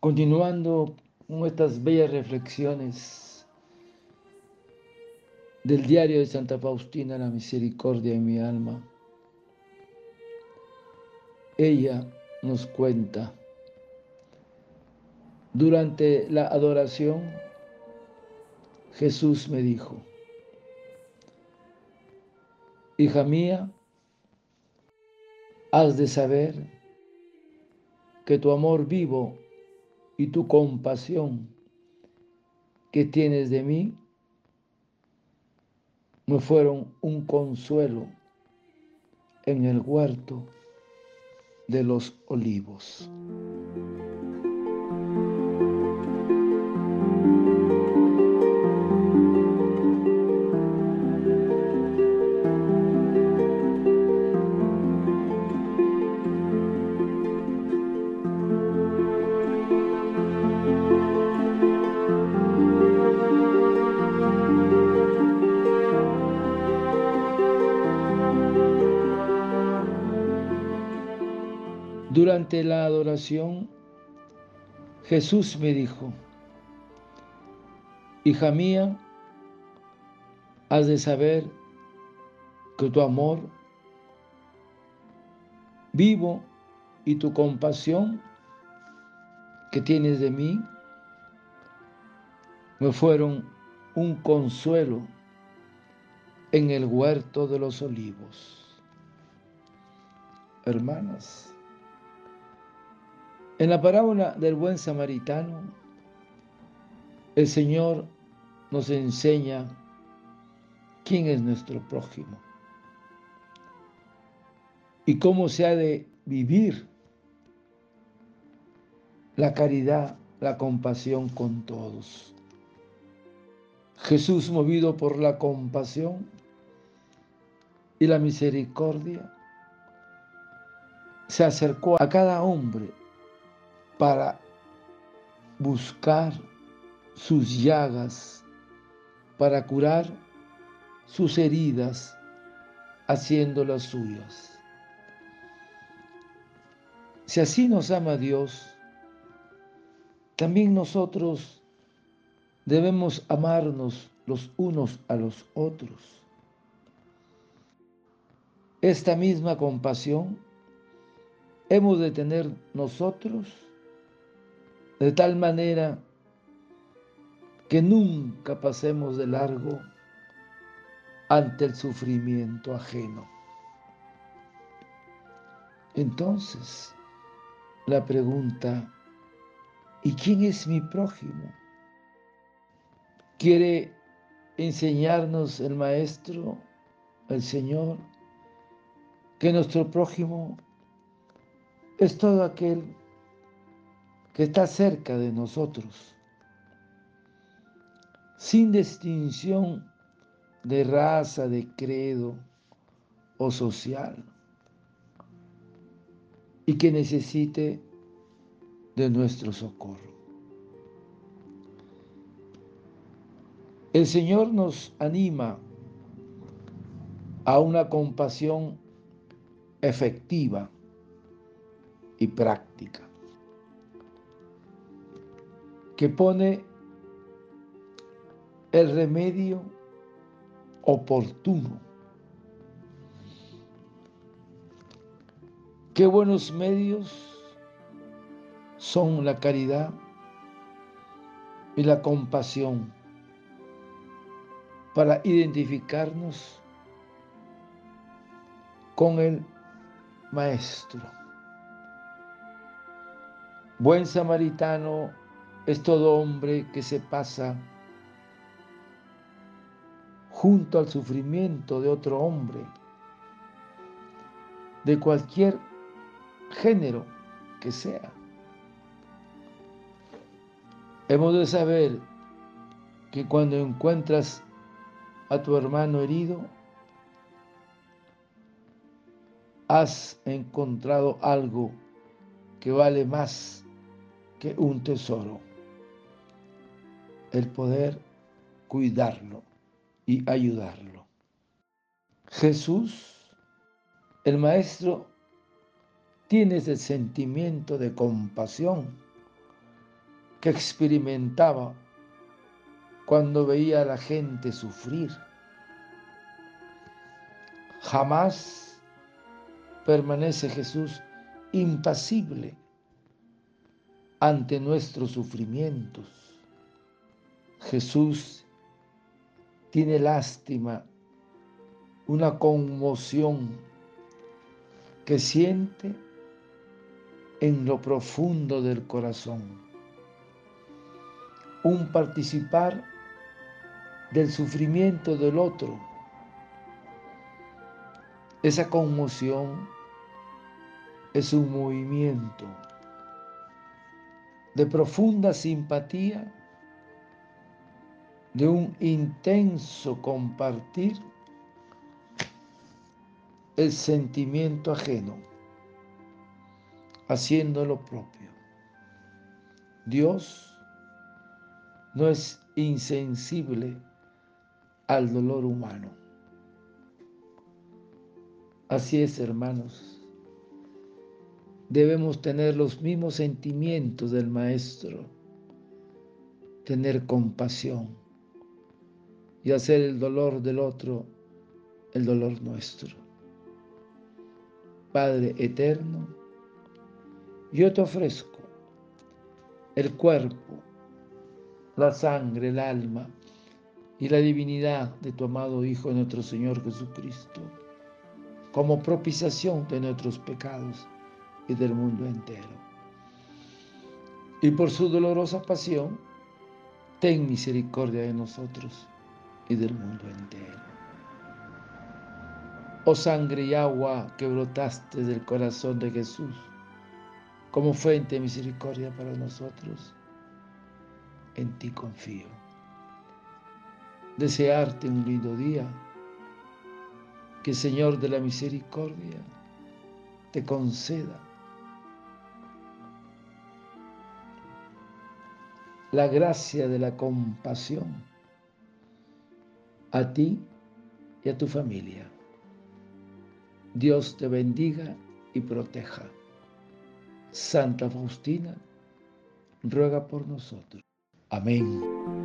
Continuando con estas bellas reflexiones del diario de Santa Faustina, la misericordia en mi alma, ella nos cuenta, durante la adoración, Jesús me dijo, hija mía, has de saber que tu amor vivo y tu compasión que tienes de mí me fueron un consuelo en el huerto de los olivos. Durante la adoración, Jesús me dijo, hija mía, has de saber que tu amor vivo y tu compasión que tienes de mí me fueron un consuelo en el huerto de los olivos. Hermanas, en la parábola del buen samaritano, el Señor nos enseña quién es nuestro prójimo y cómo se ha de vivir la caridad, la compasión con todos. Jesús, movido por la compasión y la misericordia, se acercó a cada hombre para buscar sus llagas, para curar sus heridas, haciéndolas suyas. Si así nos ama Dios, también nosotros debemos amarnos los unos a los otros. Esta misma compasión hemos de tener nosotros de tal manera que nunca pasemos de largo ante el sufrimiento ajeno. Entonces, la pregunta, ¿y quién es mi prójimo? Quiere enseñarnos el Maestro, el Señor, que nuestro prójimo es todo aquel que está cerca de nosotros, sin distinción de raza, de credo o social, y que necesite de nuestro socorro. El Señor nos anima a una compasión efectiva y práctica que pone el remedio oportuno. Qué buenos medios son la caridad y la compasión para identificarnos con el Maestro. Buen samaritano es todo hombre que se pasa junto al sufrimiento de otro hombre, de cualquier género que sea. Hemos de saber que cuando encuentras a tu hermano herido, has encontrado algo que vale más que un tesoro el poder cuidarlo y ayudarlo. Jesús, el Maestro, tiene ese sentimiento de compasión que experimentaba cuando veía a la gente sufrir. Jamás permanece Jesús impasible ante nuestros sufrimientos. Jesús tiene lástima, una conmoción que siente en lo profundo del corazón. Un participar del sufrimiento del otro. Esa conmoción es un movimiento de profunda simpatía, de un intenso compartir el sentimiento ajeno, haciendo lo propio. Dios no es insensible al dolor humano. Así es, hermanos. Debemos tener los mismos sentimientos del Maestro, tener compasión y hacer el dolor del otro el dolor nuestro. Padre eterno, yo te ofrezco el cuerpo, la sangre, el alma, y la divinidad de tu amado Hijo nuestro Señor Jesucristo, como propiciación de nuestros pecados y del mundo entero. Y por su dolorosa pasión, ten misericordia de nosotros y del mundo entero. Oh sangre y agua que brotaste del corazón de Jesús, como fuente de misericordia para nosotros, en ti confío desearte un lindo día. Que Señor de la Misericordia te conceda la gracia de la compasión a ti y a tu familia. Dios te bendiga y proteja. Santa Faustina, ruega por nosotros. Amén.